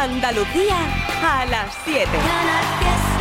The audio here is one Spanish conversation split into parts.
Andalucía a las 7.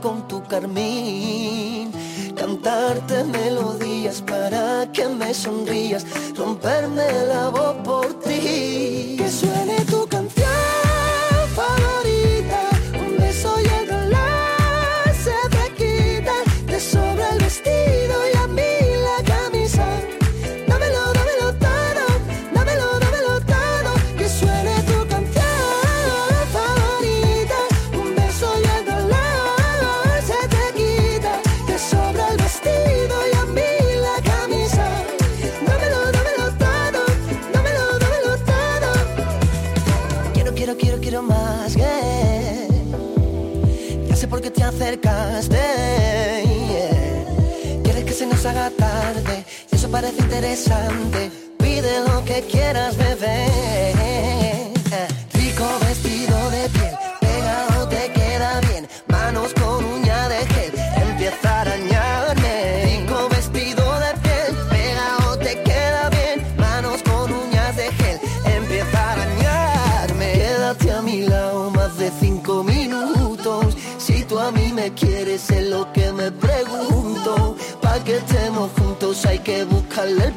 con tu carmín. interesante. Pide lo que quieras beber. color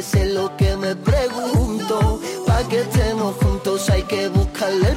veces lo que me pregunto. Pa' que estemos juntos hay que buscarle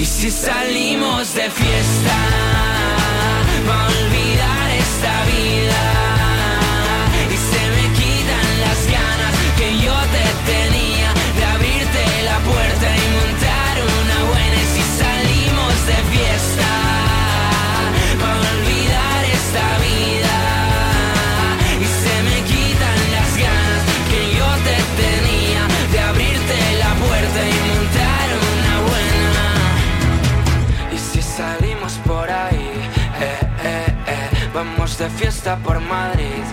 ¿Y si salimos de fiesta? por Madrid.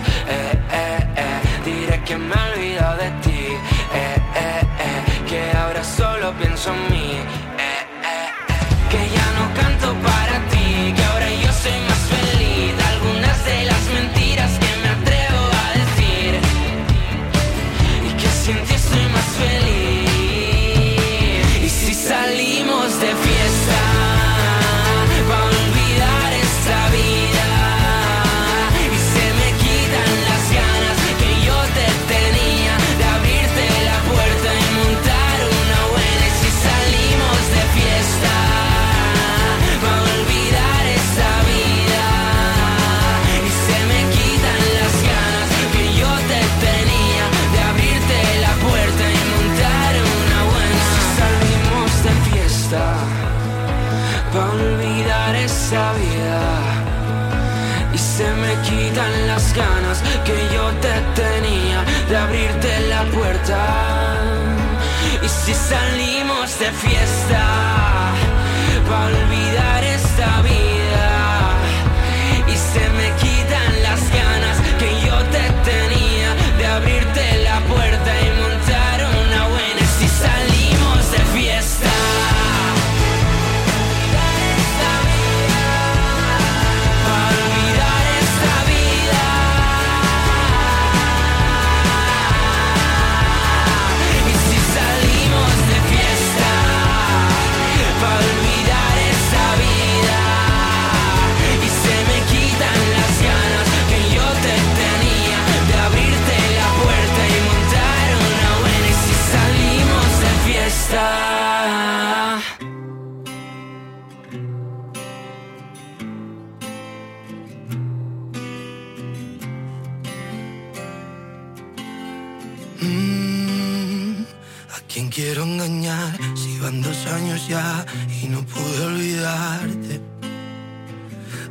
y no pude olvidarte.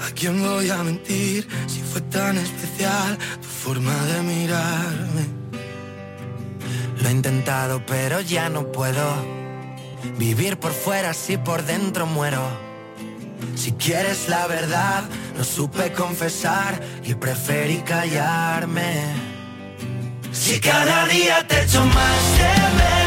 ¿A quién voy a mentir si fue tan especial tu forma de mirarme? Lo he intentado pero ya no puedo vivir por fuera si por dentro muero. Si quieres la verdad, no supe confesar y preferí callarme. Si cada día te echo más de ver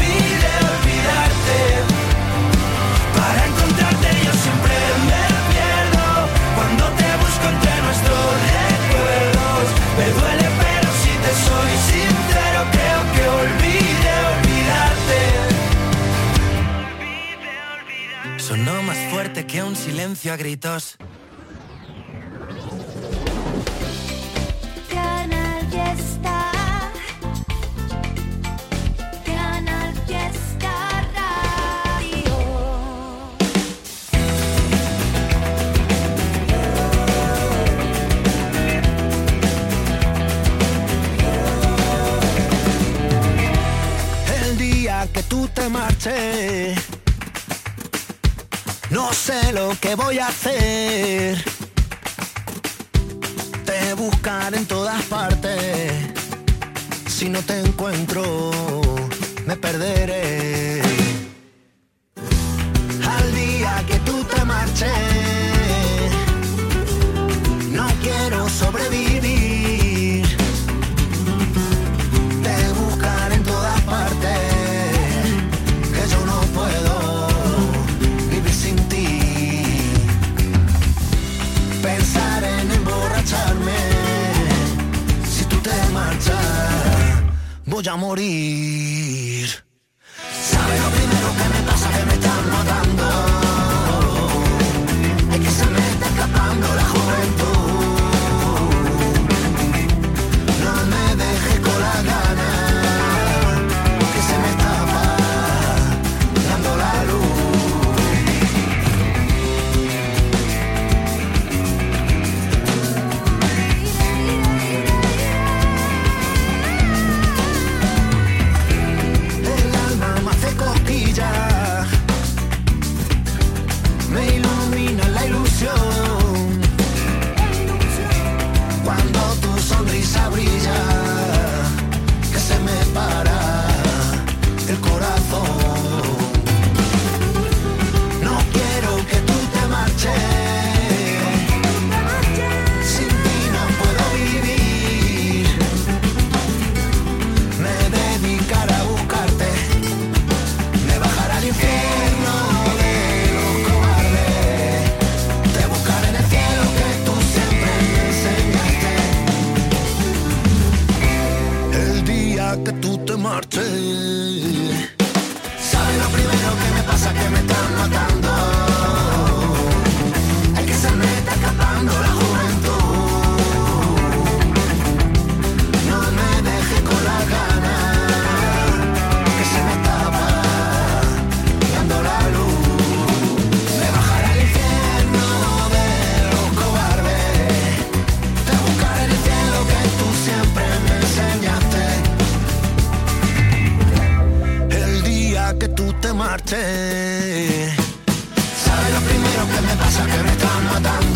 Me duele pero si te soy sincero creo que olvide olvidarte. Sonó más fuerte que un silencio a gritos. Canal Fiesta. Te marches, no sé lo que voy a hacer. Te buscaré en todas partes. Si no te encuentro, me perderé. Al día que tú te marches, voy a morir. Que tú te marches. ¿Sabes lo primero que me pasa? Que me están matando. Tú te marches. ¿Sabes lo primero que me pasa? Que me están matando.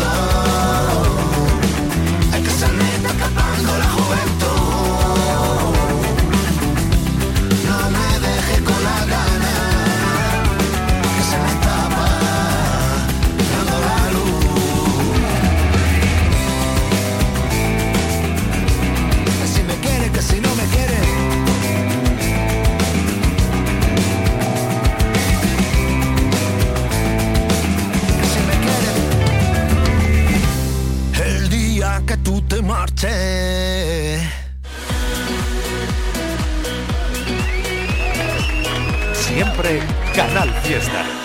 Canal Fiesta.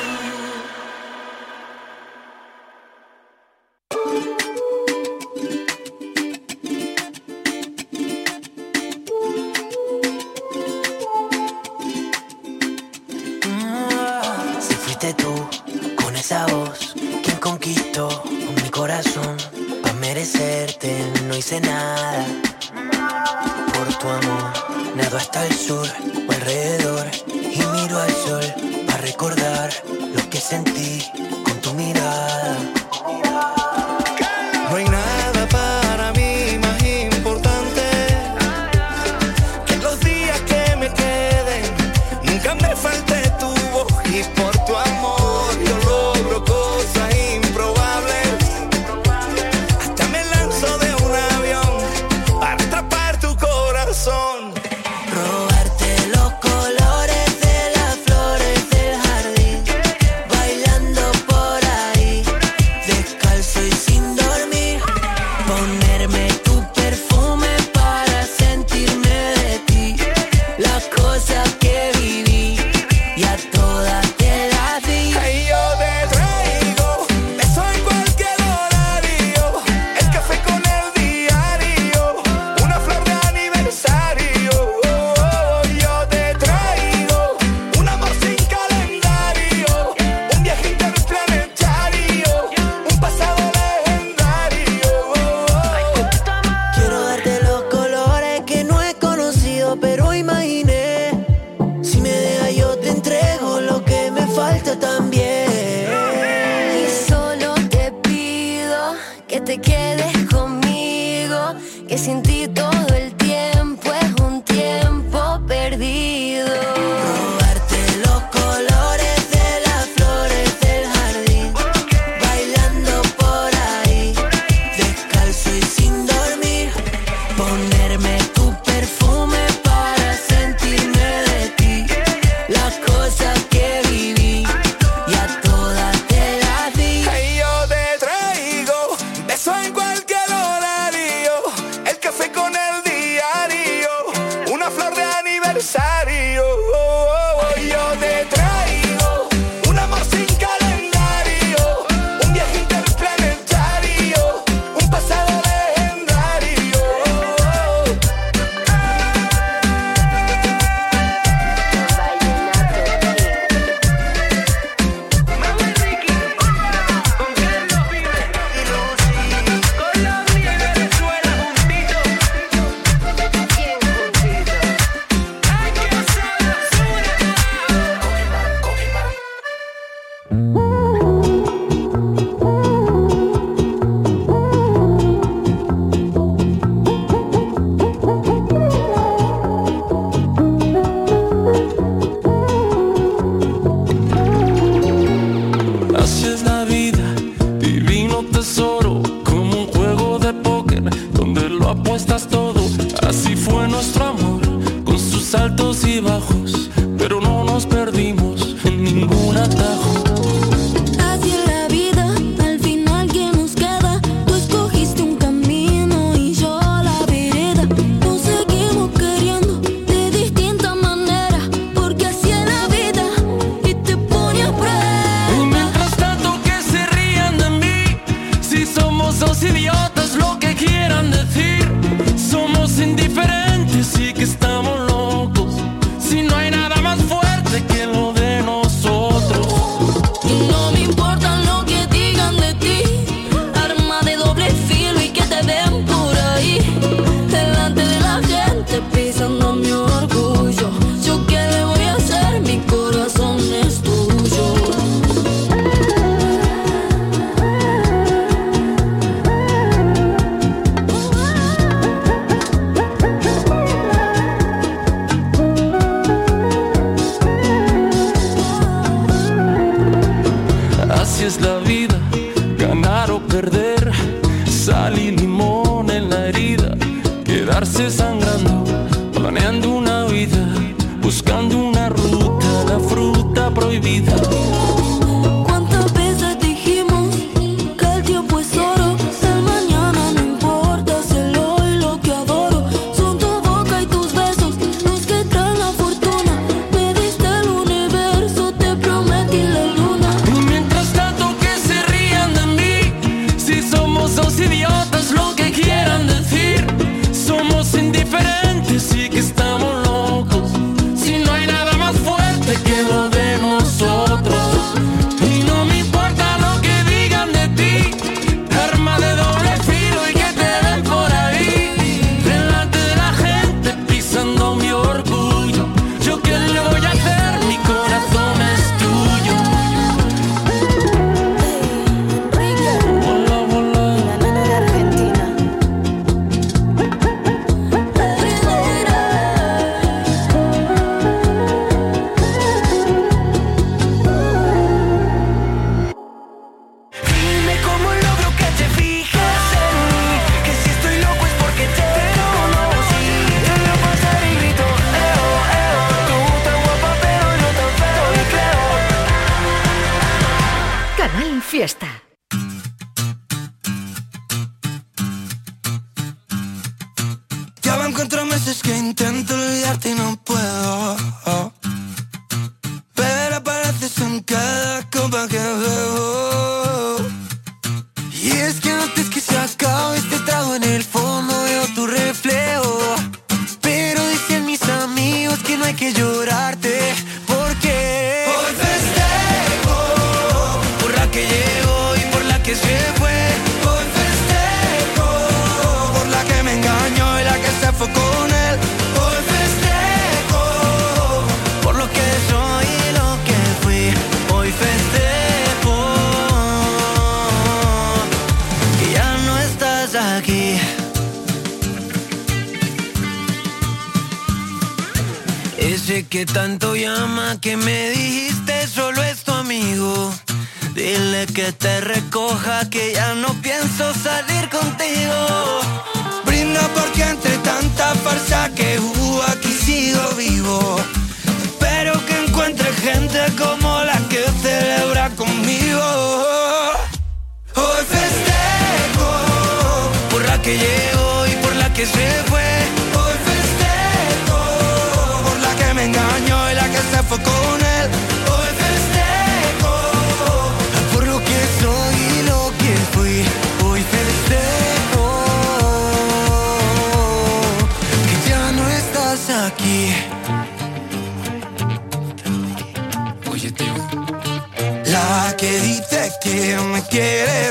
De Intento olvidarte y no puedo. Pero apareces en cada copa tanto llama que me dijiste solo es tu amigo. Dile que te recoja que ya no pienso salir contigo. Brinda porque entre tanta farsa que quiere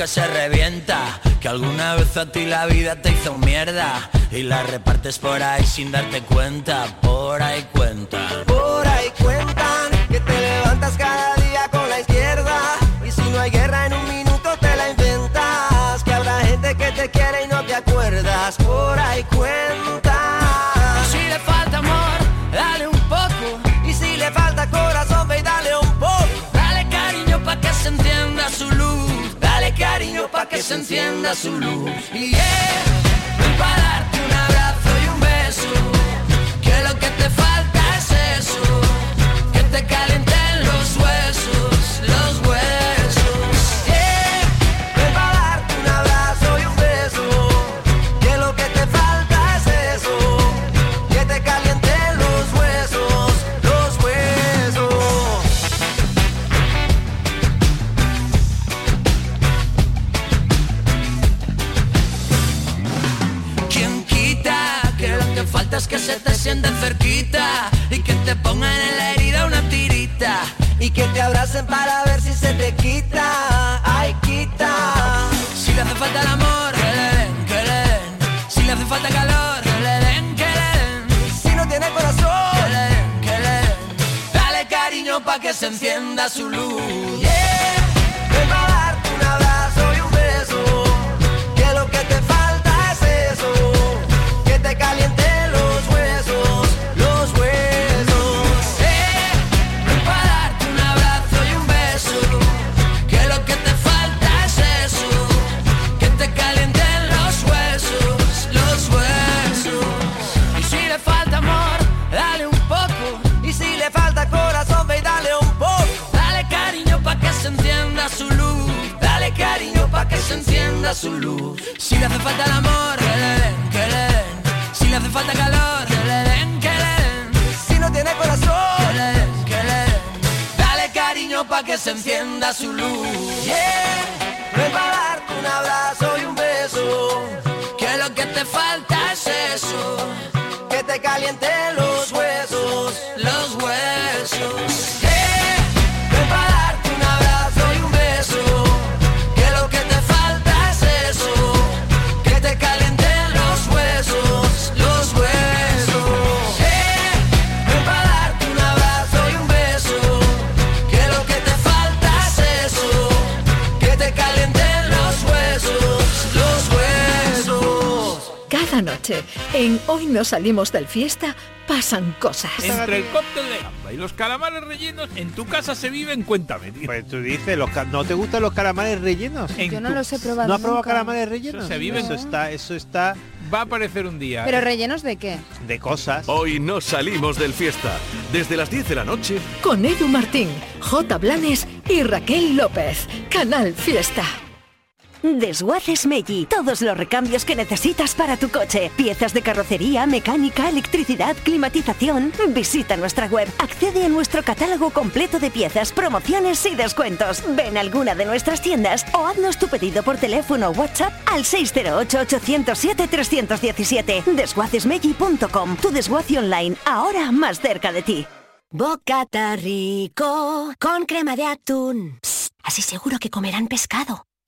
que se revienta, que alguna vez a ti la vida te hizo mierda y la repartes por ahí sin darte cuenta, por ahí cuenta. su luz. Y yeah, ven para darte un abrazo y un beso, que lo que te falta es eso, que te calienta. siente cerquita y que te pongan en la herida una tirita y que te abracen para ver si se te quita. Ay, quita. Si le hace falta el amor, que le den, que le den. Si le hace falta calor, que le den, le den. Si no tiene corazón, le den, le den. Dale cariño pa' que se encienda su luz. Su luz. Si le hace falta el amor, que le den, que le den. Si le hace falta calor, que le den, que le den. Si no tiene corazón, que le den, que le den. Dale cariño pa' que se encienda su luz. Yeah, ven para darte un abrazo y un beso. Que lo que te falta es eso. Que te calienten los huesos, huesos. Cada noche, en Hoy no salimos del fiesta, pasan cosas. Entre el cóctel de gamba y los calamares rellenos, en tu casa se viven, cuéntame. tío. Pues tú dices, los ¿no te gustan los calamares rellenos? En Yo no tu- los he probado ¿No has probado nunca. calamares rellenos? Eso se vive Eso está, eso está Va a aparecer un día. ¿Pero rellenos de qué? de cosas. Hoy no salimos del fiesta. Desde las 10 de la noche, Con Edu Martín, J. Blanes y Raquel López. Canal Fiesta. Desguaces Meggi. Todos los recambios que necesitas para tu coche. Piezas de carrocería, mecánica, electricidad, climatización. Visita nuestra web. Accede a nuestro catálogo completo de piezas, promociones y descuentos. Ven a alguna de nuestras tiendas o haznos tu pedido por teléfono o WhatsApp al 608-807-317. Desguacesmeggi.com. Tu desguace online, ahora más cerca de ti. Bocata rico con crema de atún. Así seguro que comerán pescado.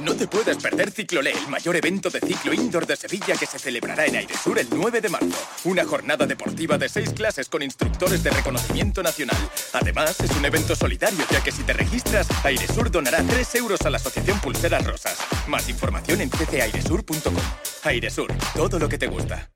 No te puedes perder Ciclolé, el mayor evento de ciclo indoor de Sevilla que se celebrará en Airesur el 9 de marzo. Una jornada deportiva de seis clases con instructores de reconocimiento nacional. Además, es un evento solidario, ya que si te registras, Airesur donará 3 euros a la Asociación Pulseras Rosas. Más información en ccairesur.com. Airesur, todo lo que te gusta.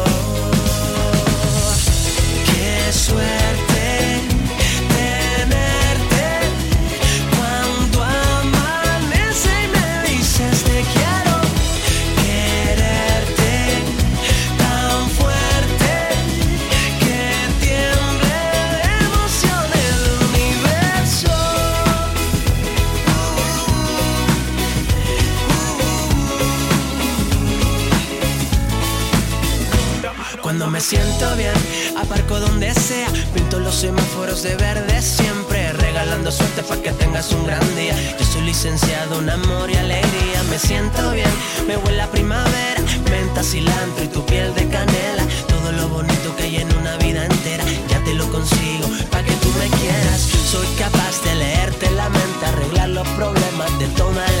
Pinto los semáforos de verde siempre, regalando suerte para que tengas un gran día. Yo soy licenciado en amor y alegría, me siento bien, me huele a primavera, menta, cilantro y tu piel de canela. Todo lo bonito que hay en una vida entera, ya te lo consigo, para que tú me quieras. Soy capaz de leerte la mente, arreglar los problemas de toda la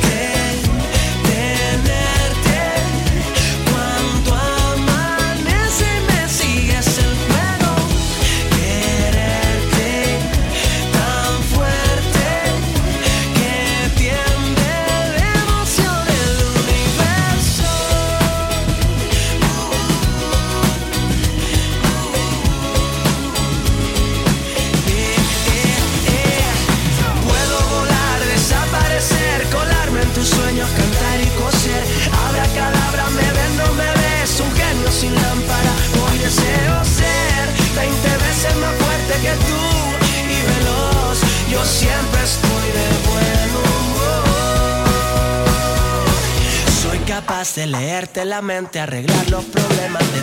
de leerte la mente, arreglar los problemas de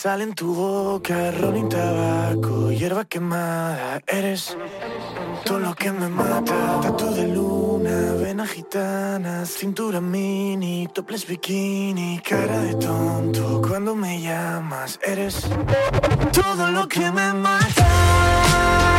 sal en tu boca, ron y tabaco, hierba quemada, eres todo lo que me mata, tatu de luna, vena gitana, cintura mini, topless bikini, cara de tonto, cuando me llamas, eres todo lo que me mata.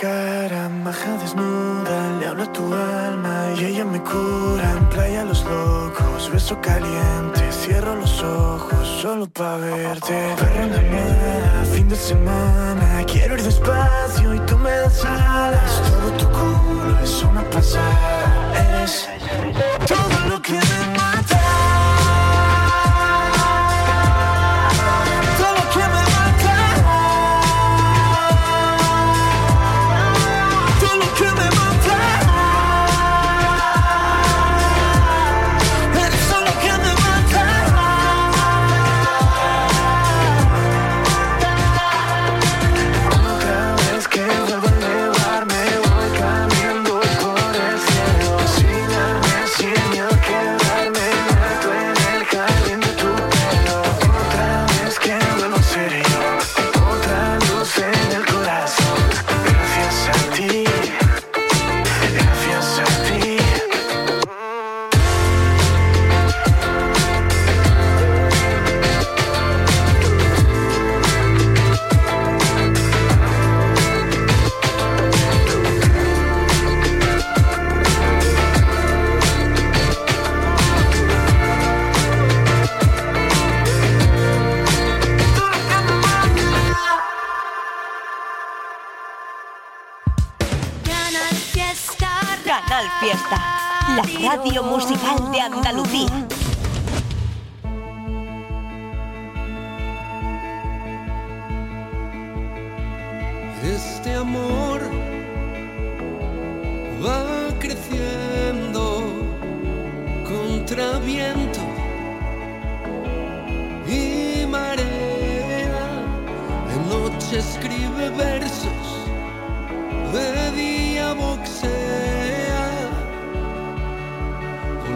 Cara, maja desnuda Le hablo a tu alma y ella me cura En playa los locos, beso caliente Cierro los ojos solo pa' verte. Perro en la nada, fin de semana Quiero ir despacio y tú me das alas. Todo tu culo es una pasada Eres todo lo que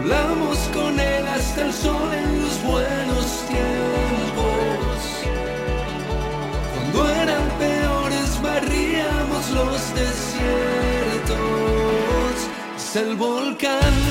Volamos con él hasta el sol en los buenos tiempos. Cuando eran peores barríamos los desiertos. Es el volcán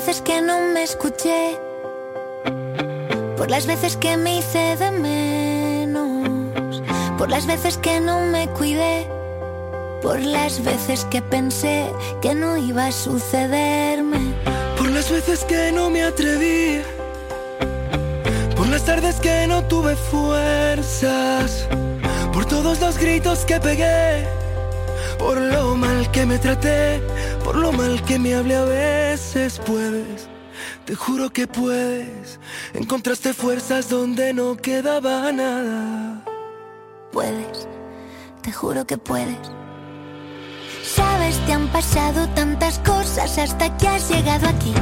veces que no me escuché, por las veces que me hice de menos, por las veces que no me cuidé, por las veces que pensé que no iba a sucederme. Por las veces que no me atreví, por las tardes que no tuve fuerzas, por todos los gritos que pegué, por lo mal que me traté, por lo mal que me hablé a veces. Puedes, te juro que puedes, encontraste fuerzas donde no quedaba nada. Puedes, te juro que puedes. Sabes, te han pasado tantas cosas hasta que has llegado aquí.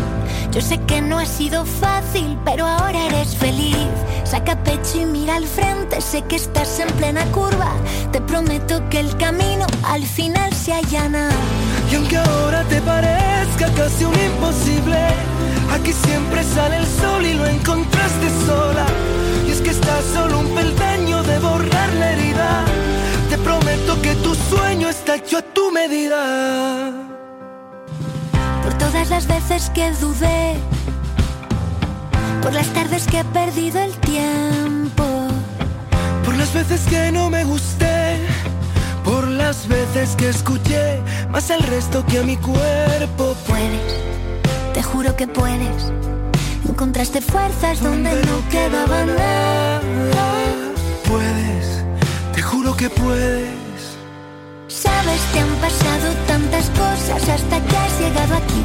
Yo sé que no ha sido fácil, pero ahora eres feliz. Saca pecho y mira al frente, sé que estás en plena curva. Te prometo que el camino al final se allana. Y aunque ahora te parezca casi un imposible, aquí siempre sale el sol y lo encontraste sola. Y es que estás solo un peldaño de borrar la herida. Te prometo que tu sueño está hecho a tu medida. Por todas las veces que dudé, por las tardes que he perdido el tiempo. Por las veces que no me gusté, las veces que escuché más al resto que a mi cuerpo. Puedes, te juro que puedes. Encontraste fuerzas donde no quedaba nada. Puedes, te juro que puedes. Sabes, te han pasado tantas cosas hasta que has llegado aquí.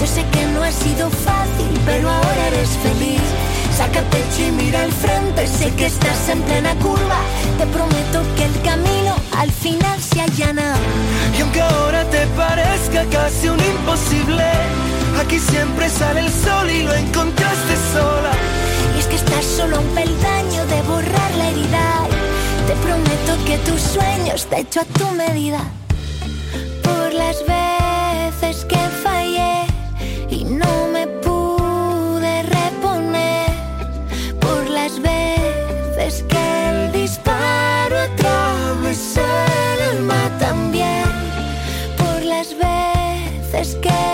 Yo sé que no ha sido fácil, pero ahora eres feliz. Saca pecho y mira al frente, sé que estás en plena curva. Te prometo que el camino al final se allana. Y aunque ahora te parezca casi un imposible, aquí siempre sale el sol y lo encontraste sola. Y es que estás solo a un peldaño de borrar Te prometo que tu sueño está hecho a tu medida. Por las veces veces que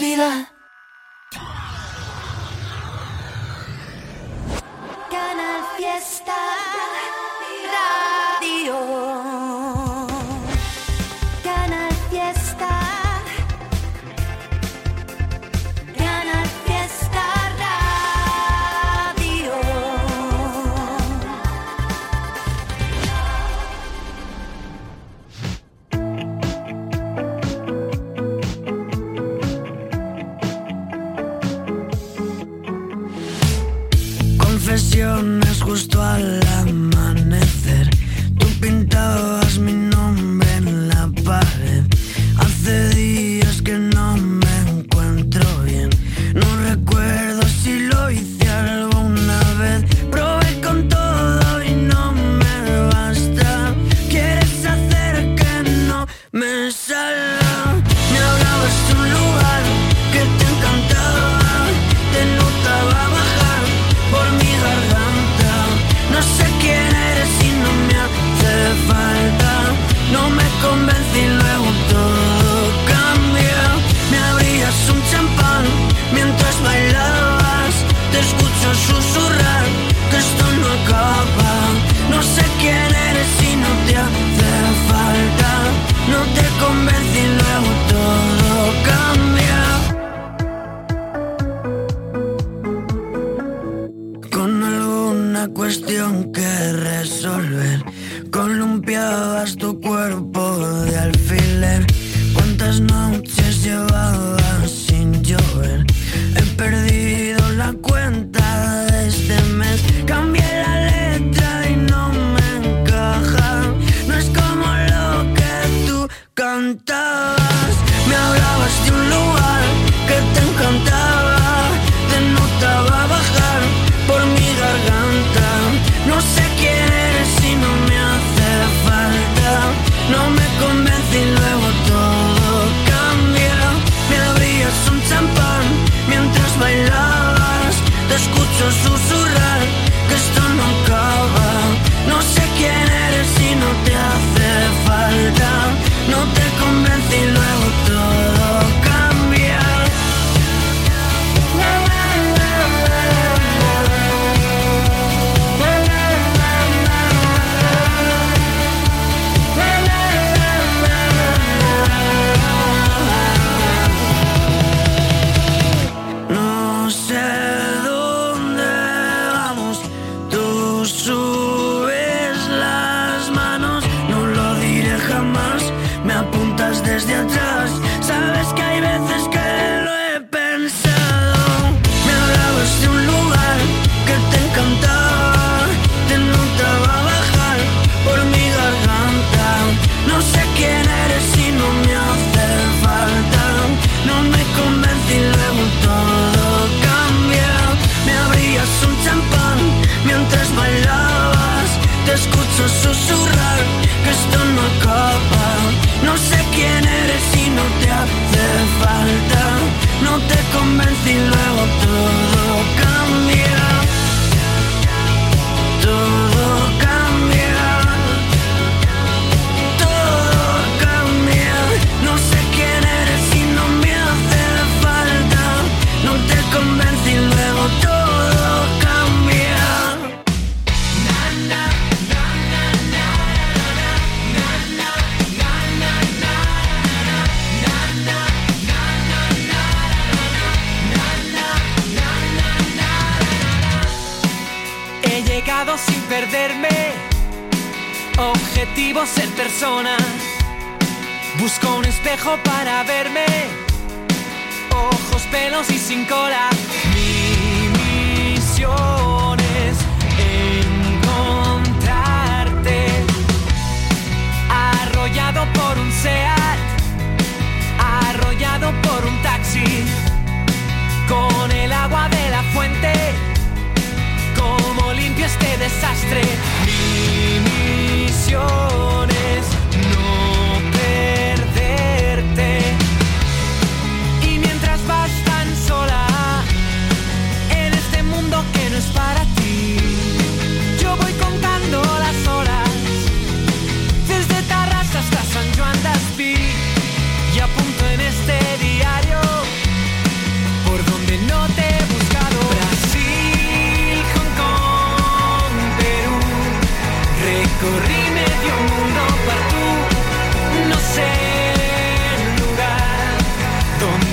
a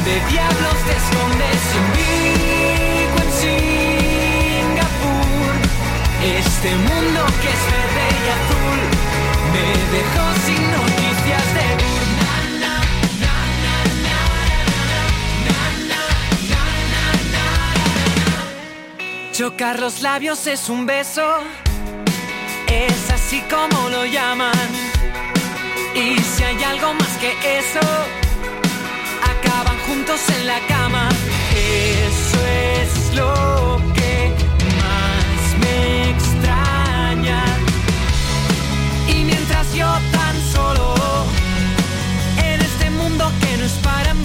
¿Dónde diablos te escondes sin vivo en Singapur? Este mundo que es verde y azul me dejó sin noticias de Chocar los labios es un beso, es así como lo llaman. Y si hay algo más que eso, acaban juntos en la cama. Eso es lo que más me extraña. Y mientras yo tan solo en este mundo que no es para mí.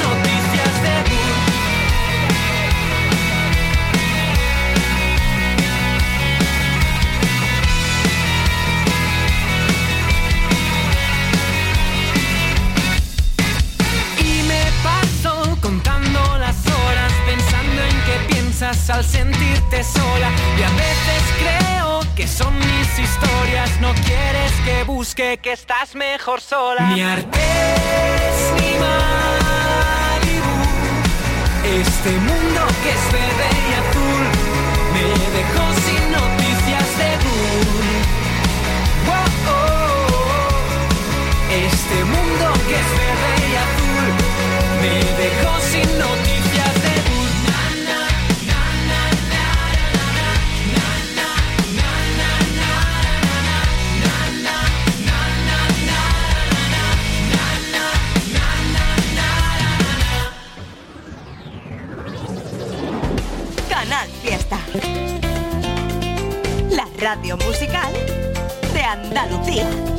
al sentirte sola y a veces creo que son mis historias, no quieres que busque que estás mejor sola. Ni artes ni Malibu, este mundo que es verde y azul me dejó sin noticias de Google. Oh, oh, oh. Este mundo que es verde y azul me dejó sin noticias. musical de Andalucía.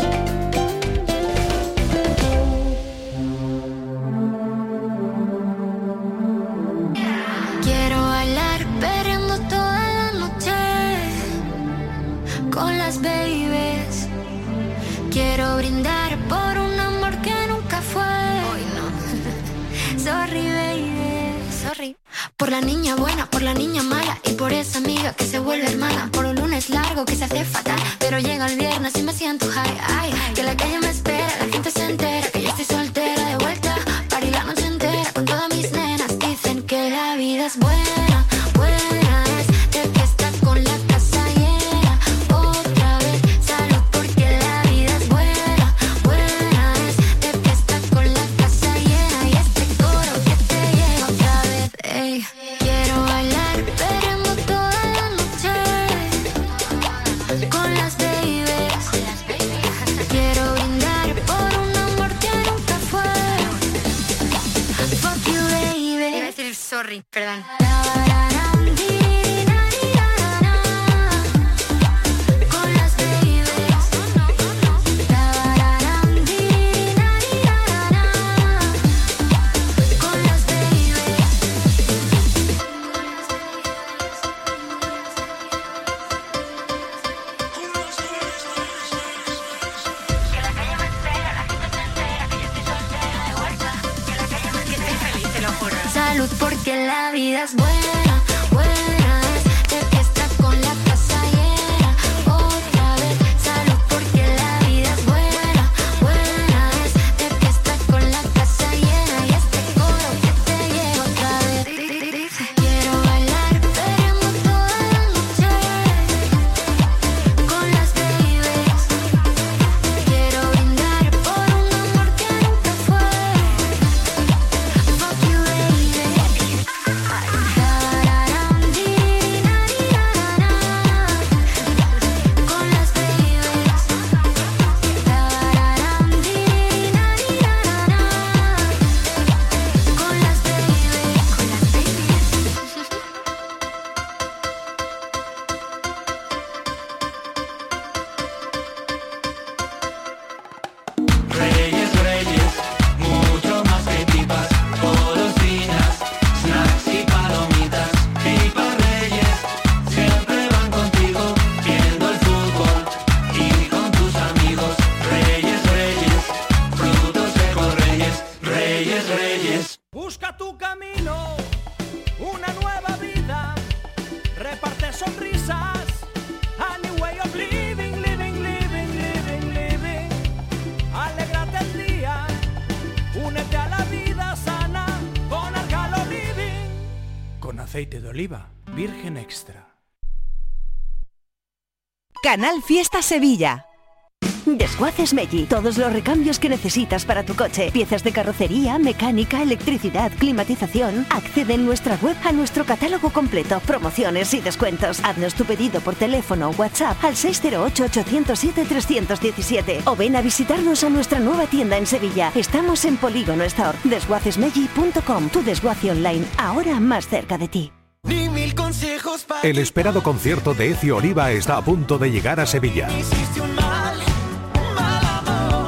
Con aceite de oliva, virgen extra. Canal Fiesta Sevilla. Desguaces Meggi. Todos los recambios que necesitas para tu coche. Piezas de carrocería, mecánica, electricidad, climatización. Accede en nuestra web a nuestro catálogo completo, promociones y descuentos. Haznos tu pedido por teléfono o WhatsApp al 608-807-317 o ven a visitarnos a nuestra nueva tienda en Sevilla. Estamos en Polígono Store. Desguacesmeggi.com. Tu desguace online, ahora más cerca de ti. Ni mil consejos para El esperado concierto de Ecio Oliva está a punto de llegar a Sevilla.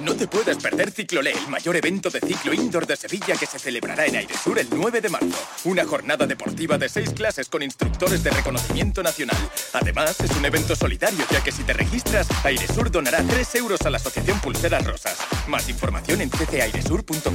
No te puedes perder Ciclolé, el mayor evento de ciclo indoor de Sevilla que se celebrará en Airesur el 9 de marzo. Una jornada deportiva de seis clases con instructores de reconocimiento nacional. Además, es un evento solidario, ya que si te registras, Airesur donará 3 euros a la Asociación Pulseras Rosas. Más información en ccairesur.com.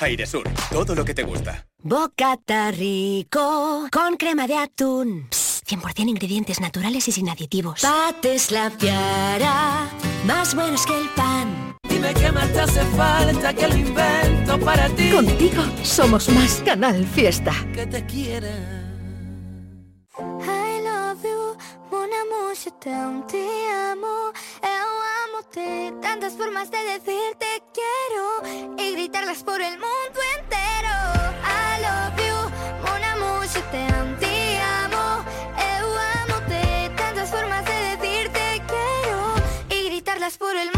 Airesur, todo lo que te gusta. Bocata rico con crema de atún. Psst, 100% ingredientes naturales y sin aditivos. Pates la piara, más buenos que el pan. Dime qué más te hace falta que lo invento para ti. Contigo somos más Canal Fiesta. Que te quiera. I love you, mon amour, je t'aime, te amo, eu amo-te. Tantas formas de decir te quiero y gritarlas por el mundo entero. I love you, mon amour, je t'aime, te amo, eu amo-te. Tantas formas de decir te quiero y gritarlas por el mundo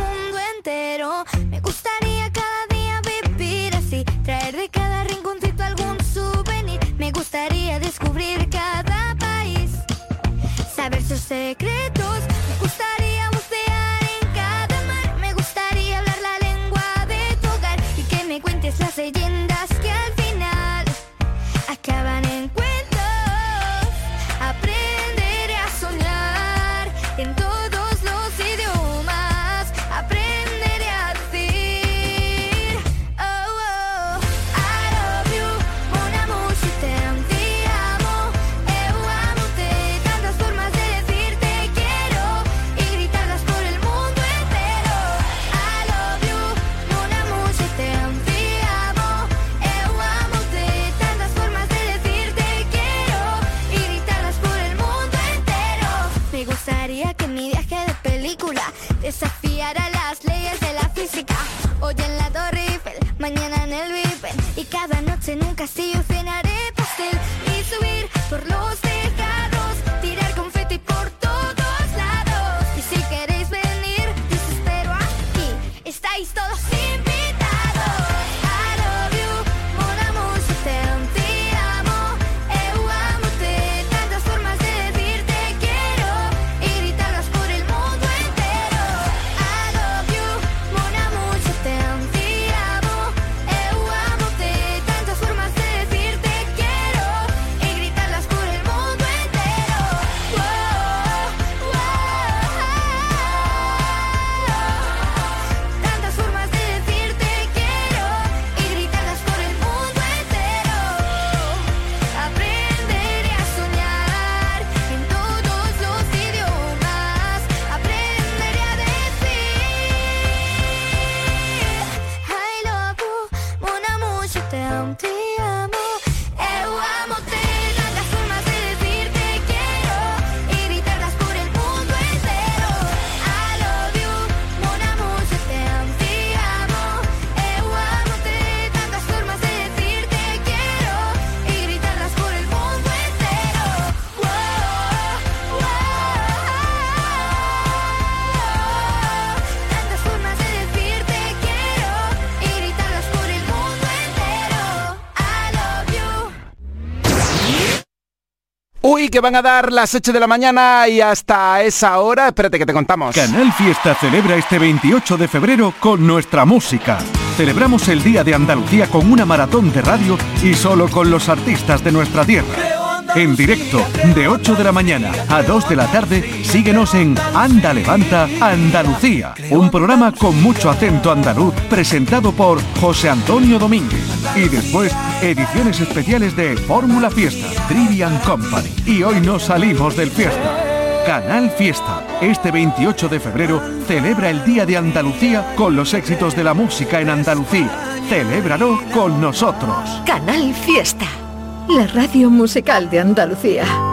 que van a dar las 8 de la mañana y hasta esa hora, espérate que te contamos. Canal Fiesta celebra este 28 de febrero con nuestra música. Celebramos el Día de Andalucía con una maratón de radio y solo con los artistas de nuestra tierra. En directo, de 8 de la mañana a 2 de la tarde, síguenos en Anda Levanta Andalucía, un programa con mucho acento andaluz presentado por José Antonio Domínguez. Y después, ediciones especiales de Fórmula Fiesta, Trivian Company. Y hoy nos salimos del fiesta. Canal Fiesta, este 28 de febrero, celebra el Día de Andalucía con los éxitos de la música en Andalucía. Celébralo con nosotros. Canal Fiesta, la radio musical de Andalucía.